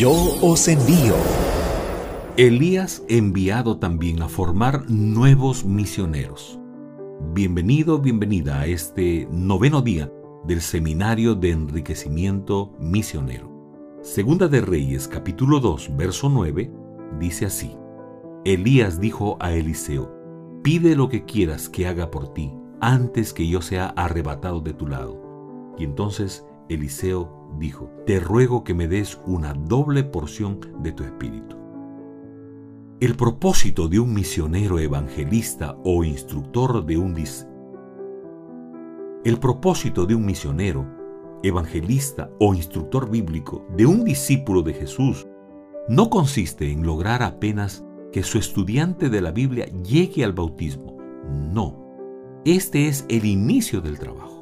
Yo os envío. Elías enviado también a formar nuevos misioneros. Bienvenido, bienvenida a este noveno día del Seminario de Enriquecimiento Misionero. Segunda de Reyes capítulo 2 verso 9 dice así. Elías dijo a Eliseo, pide lo que quieras que haga por ti antes que yo sea arrebatado de tu lado. Y entonces Eliseo dijo, te ruego que me des una doble porción de tu espíritu. El propósito de un misionero evangelista o instructor de un El propósito de un misionero, evangelista o instructor bíblico de un discípulo de Jesús no consiste en lograr apenas que su estudiante de la Biblia llegue al bautismo. No, este es el inicio del trabajo.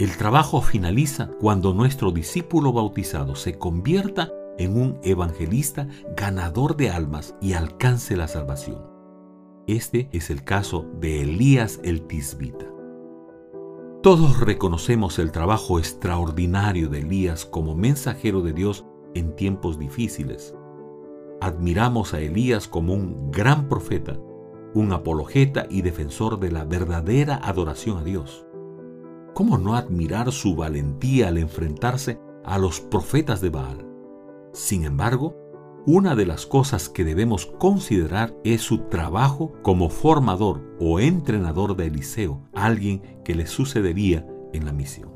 El trabajo finaliza cuando nuestro discípulo bautizado se convierta en un evangelista ganador de almas y alcance la salvación. Este es el caso de Elías el Tisbita. Todos reconocemos el trabajo extraordinario de Elías como mensajero de Dios en tiempos difíciles. Admiramos a Elías como un gran profeta, un apologeta y defensor de la verdadera adoración a Dios. ¿Cómo no admirar su valentía al enfrentarse a los profetas de Baal? Sin embargo, una de las cosas que debemos considerar es su trabajo como formador o entrenador de Eliseo, alguien que le sucedería en la misión.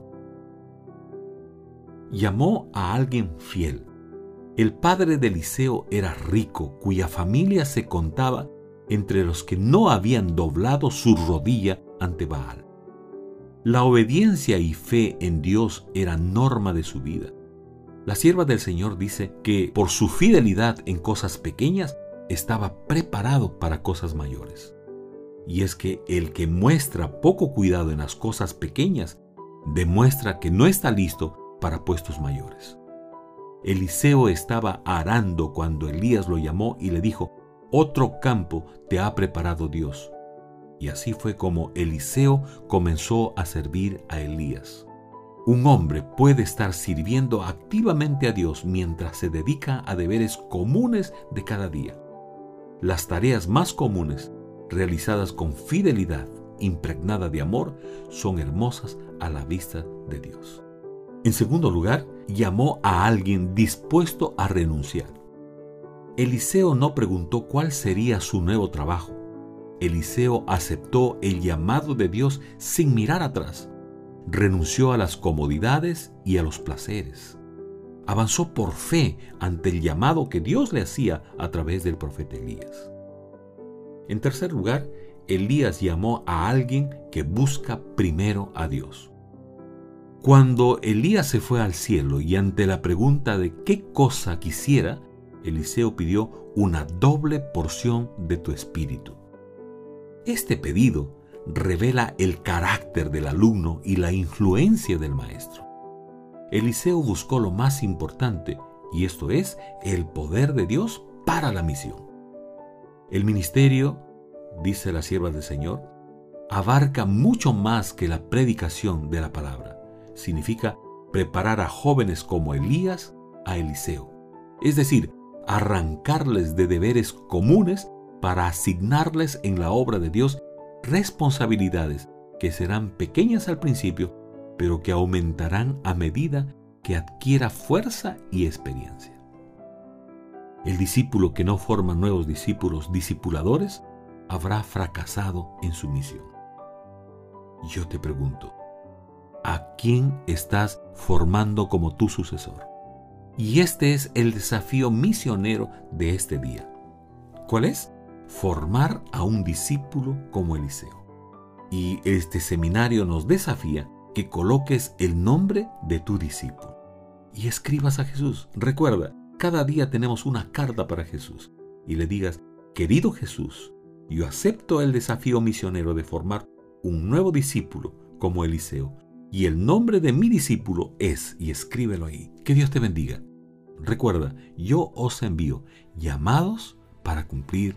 Llamó a alguien fiel. El padre de Eliseo era rico, cuya familia se contaba entre los que no habían doblado su rodilla ante Baal. La obediencia y fe en Dios era norma de su vida. La sierva del Señor dice que por su fidelidad en cosas pequeñas estaba preparado para cosas mayores. Y es que el que muestra poco cuidado en las cosas pequeñas demuestra que no está listo para puestos mayores. Eliseo estaba arando cuando Elías lo llamó y le dijo, otro campo te ha preparado Dios. Y así fue como Eliseo comenzó a servir a Elías. Un hombre puede estar sirviendo activamente a Dios mientras se dedica a deberes comunes de cada día. Las tareas más comunes, realizadas con fidelidad, impregnada de amor, son hermosas a la vista de Dios. En segundo lugar, llamó a alguien dispuesto a renunciar. Eliseo no preguntó cuál sería su nuevo trabajo. Eliseo aceptó el llamado de Dios sin mirar atrás renunció a las comodidades y a los placeres. Avanzó por fe ante el llamado que Dios le hacía a través del profeta Elías. En tercer lugar, Elías llamó a alguien que busca primero a Dios. Cuando Elías se fue al cielo y ante la pregunta de qué cosa quisiera, Eliseo pidió una doble porción de tu espíritu. Este pedido revela el carácter del alumno y la influencia del maestro. Eliseo buscó lo más importante, y esto es el poder de Dios para la misión. El ministerio, dice la sierva del Señor, abarca mucho más que la predicación de la palabra. Significa preparar a jóvenes como Elías a Eliseo. Es decir, arrancarles de deberes comunes para asignarles en la obra de Dios responsabilidades que serán pequeñas al principio, pero que aumentarán a medida que adquiera fuerza y experiencia. El discípulo que no forma nuevos discípulos discipuladores habrá fracasado en su misión. Yo te pregunto, ¿a quién estás formando como tu sucesor? Y este es el desafío misionero de este día. ¿Cuál es? Formar a un discípulo como Eliseo. Y este seminario nos desafía que coloques el nombre de tu discípulo y escribas a Jesús. Recuerda, cada día tenemos una carta para Jesús y le digas, querido Jesús, yo acepto el desafío misionero de formar un nuevo discípulo como Eliseo y el nombre de mi discípulo es, y escríbelo ahí. Que Dios te bendiga. Recuerda, yo os envío llamados para cumplir